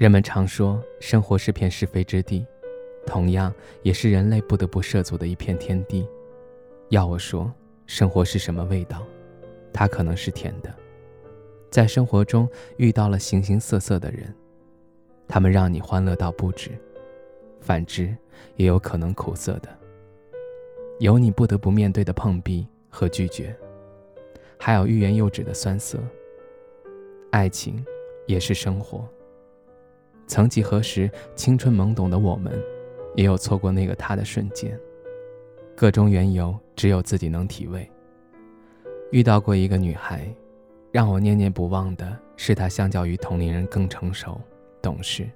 人们常说，生活是片是非之地，同样也是人类不得不涉足的一片天地。要我说，生活是什么味道？它可能是甜的，在生活中遇到了形形色色的人，他们让你欢乐到不止；反之，也有可能苦涩的，有你不得不面对的碰壁和拒绝，还有欲言又止的酸涩。爱情，也是生活。曾几何时，青春懵懂的我们，也有错过那个他的瞬间。各种缘由，只有自己能体味。遇到过一个女孩，让我念念不忘的是她相较于同龄人更成熟、懂事，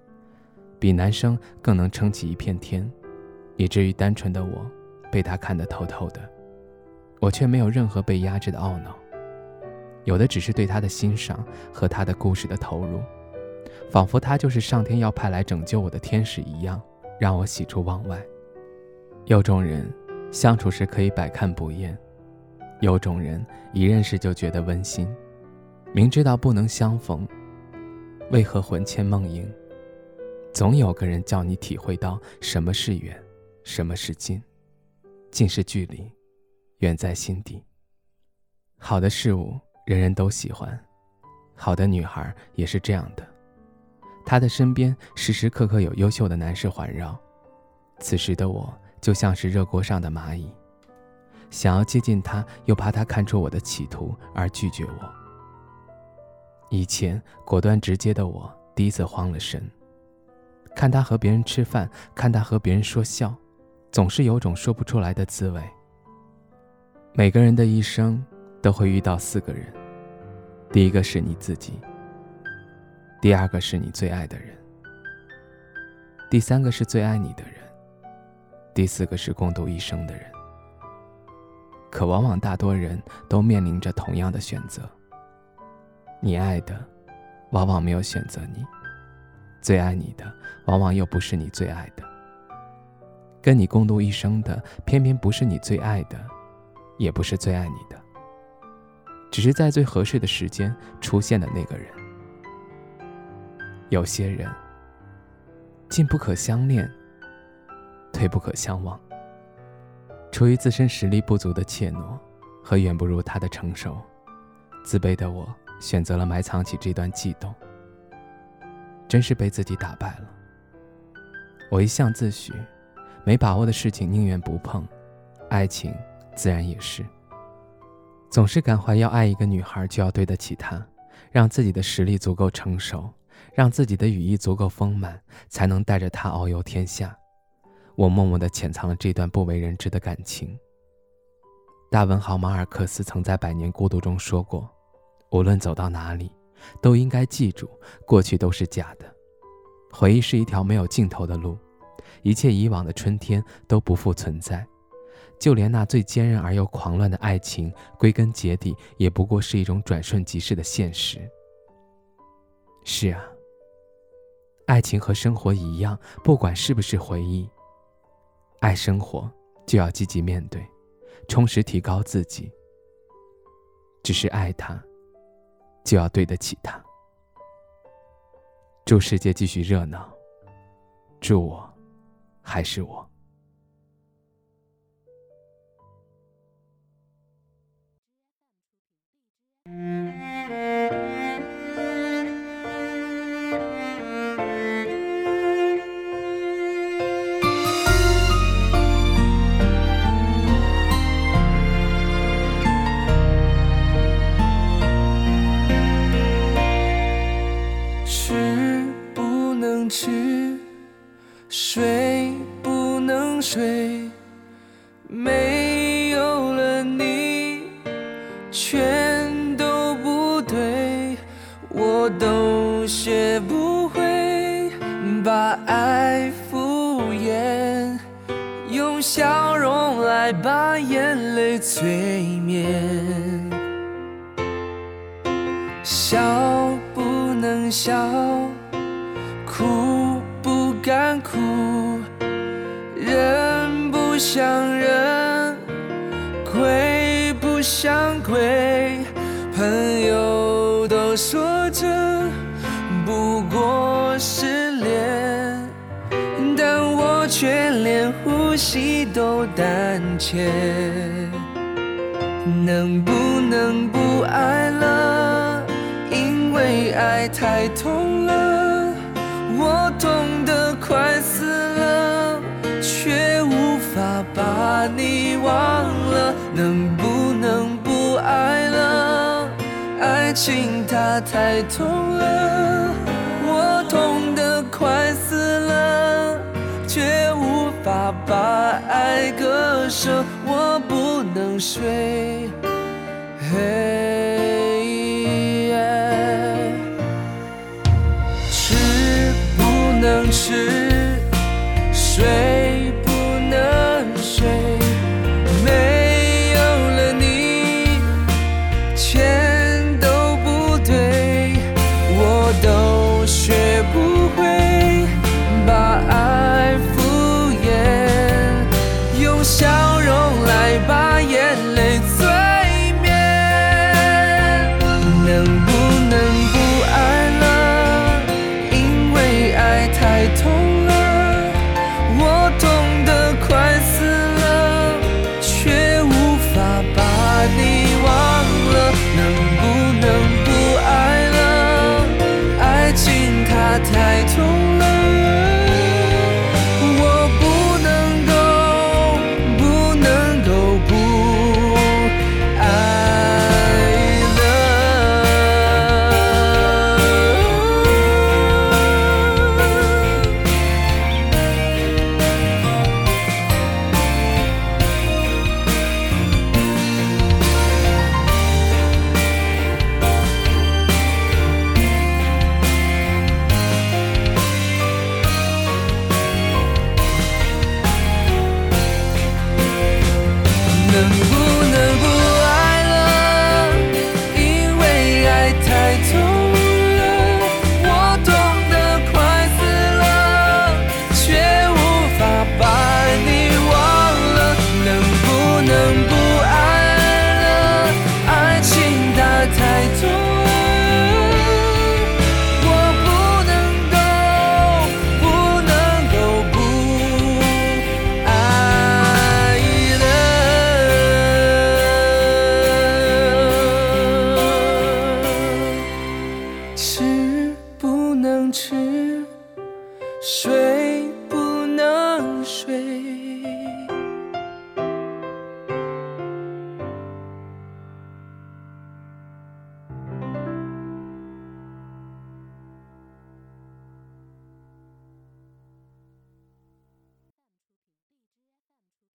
比男生更能撑起一片天，以至于单纯的我被她看得透透的。我却没有任何被压制的懊恼，有的只是对她的欣赏和她的故事的投入。仿佛他就是上天要派来拯救我的天使一样，让我喜出望外。有种人相处时可以百看不厌，有种人一认识就觉得温馨。明知道不能相逢，为何魂牵梦萦？总有个人叫你体会到什么是远，什么是近。近是距离，远在心底。好的事物人人都喜欢，好的女孩也是这样的。他的身边时时刻刻有优秀的男士环绕，此时的我就像是热锅上的蚂蚁，想要接近他，又怕他看出我的企图而拒绝我。以前果断直接的我，第一次慌了神。看他和别人吃饭，看他和别人说笑，总是有种说不出来的滋味。每个人的一生都会遇到四个人，第一个是你自己。第二个是你最爱的人，第三个是最爱你的人，第四个是共度一生的人。可往往大多人都面临着同样的选择。你爱的，往往没有选择你；最爱你的，往往又不是你最爱的。跟你共度一生的，偏偏不是你最爱的，也不是最爱你的，只是在最合适的时间出现的那个人。有些人，进不可相恋，退不可相忘。出于自身实力不足的怯懦和远不如他的成熟，自卑的我选择了埋藏起这段悸动。真是被自己打败了。我一向自诩，没把握的事情宁愿不碰，爱情自然也是。总是感怀要爱一个女孩就要对得起她，让自己的实力足够成熟。让自己的羽翼足够丰满，才能带着它遨游天下。我默默地潜藏了这段不为人知的感情。大文豪马尔克斯曾在《百年孤独》中说过：“无论走到哪里，都应该记住，过去都是假的。回忆是一条没有尽头的路，一切以往的春天都不复存在。就连那最坚韧而又狂乱的爱情，归根结底也不过是一种转瞬即逝的现实。”是啊。爱情和生活一样，不管是不是回忆，爱生活就要积极面对，充实提高自己。只是爱他，就要对得起他。祝世界继续热闹，祝我还是我。没有了你，全都不对，我都学不会把爱敷衍，用笑容来把眼泪催眠。笑不能笑，哭不敢哭，不像人，鬼不像鬼，朋友都说这不过是恋，但我却连呼吸都胆怯。能不能不爱了？因为爱太痛了，我痛得快死，把你忘了。能不能不爱了？爱情它太痛了，我痛得快死了，却无法把爱割舍，我不能睡。嘿抬头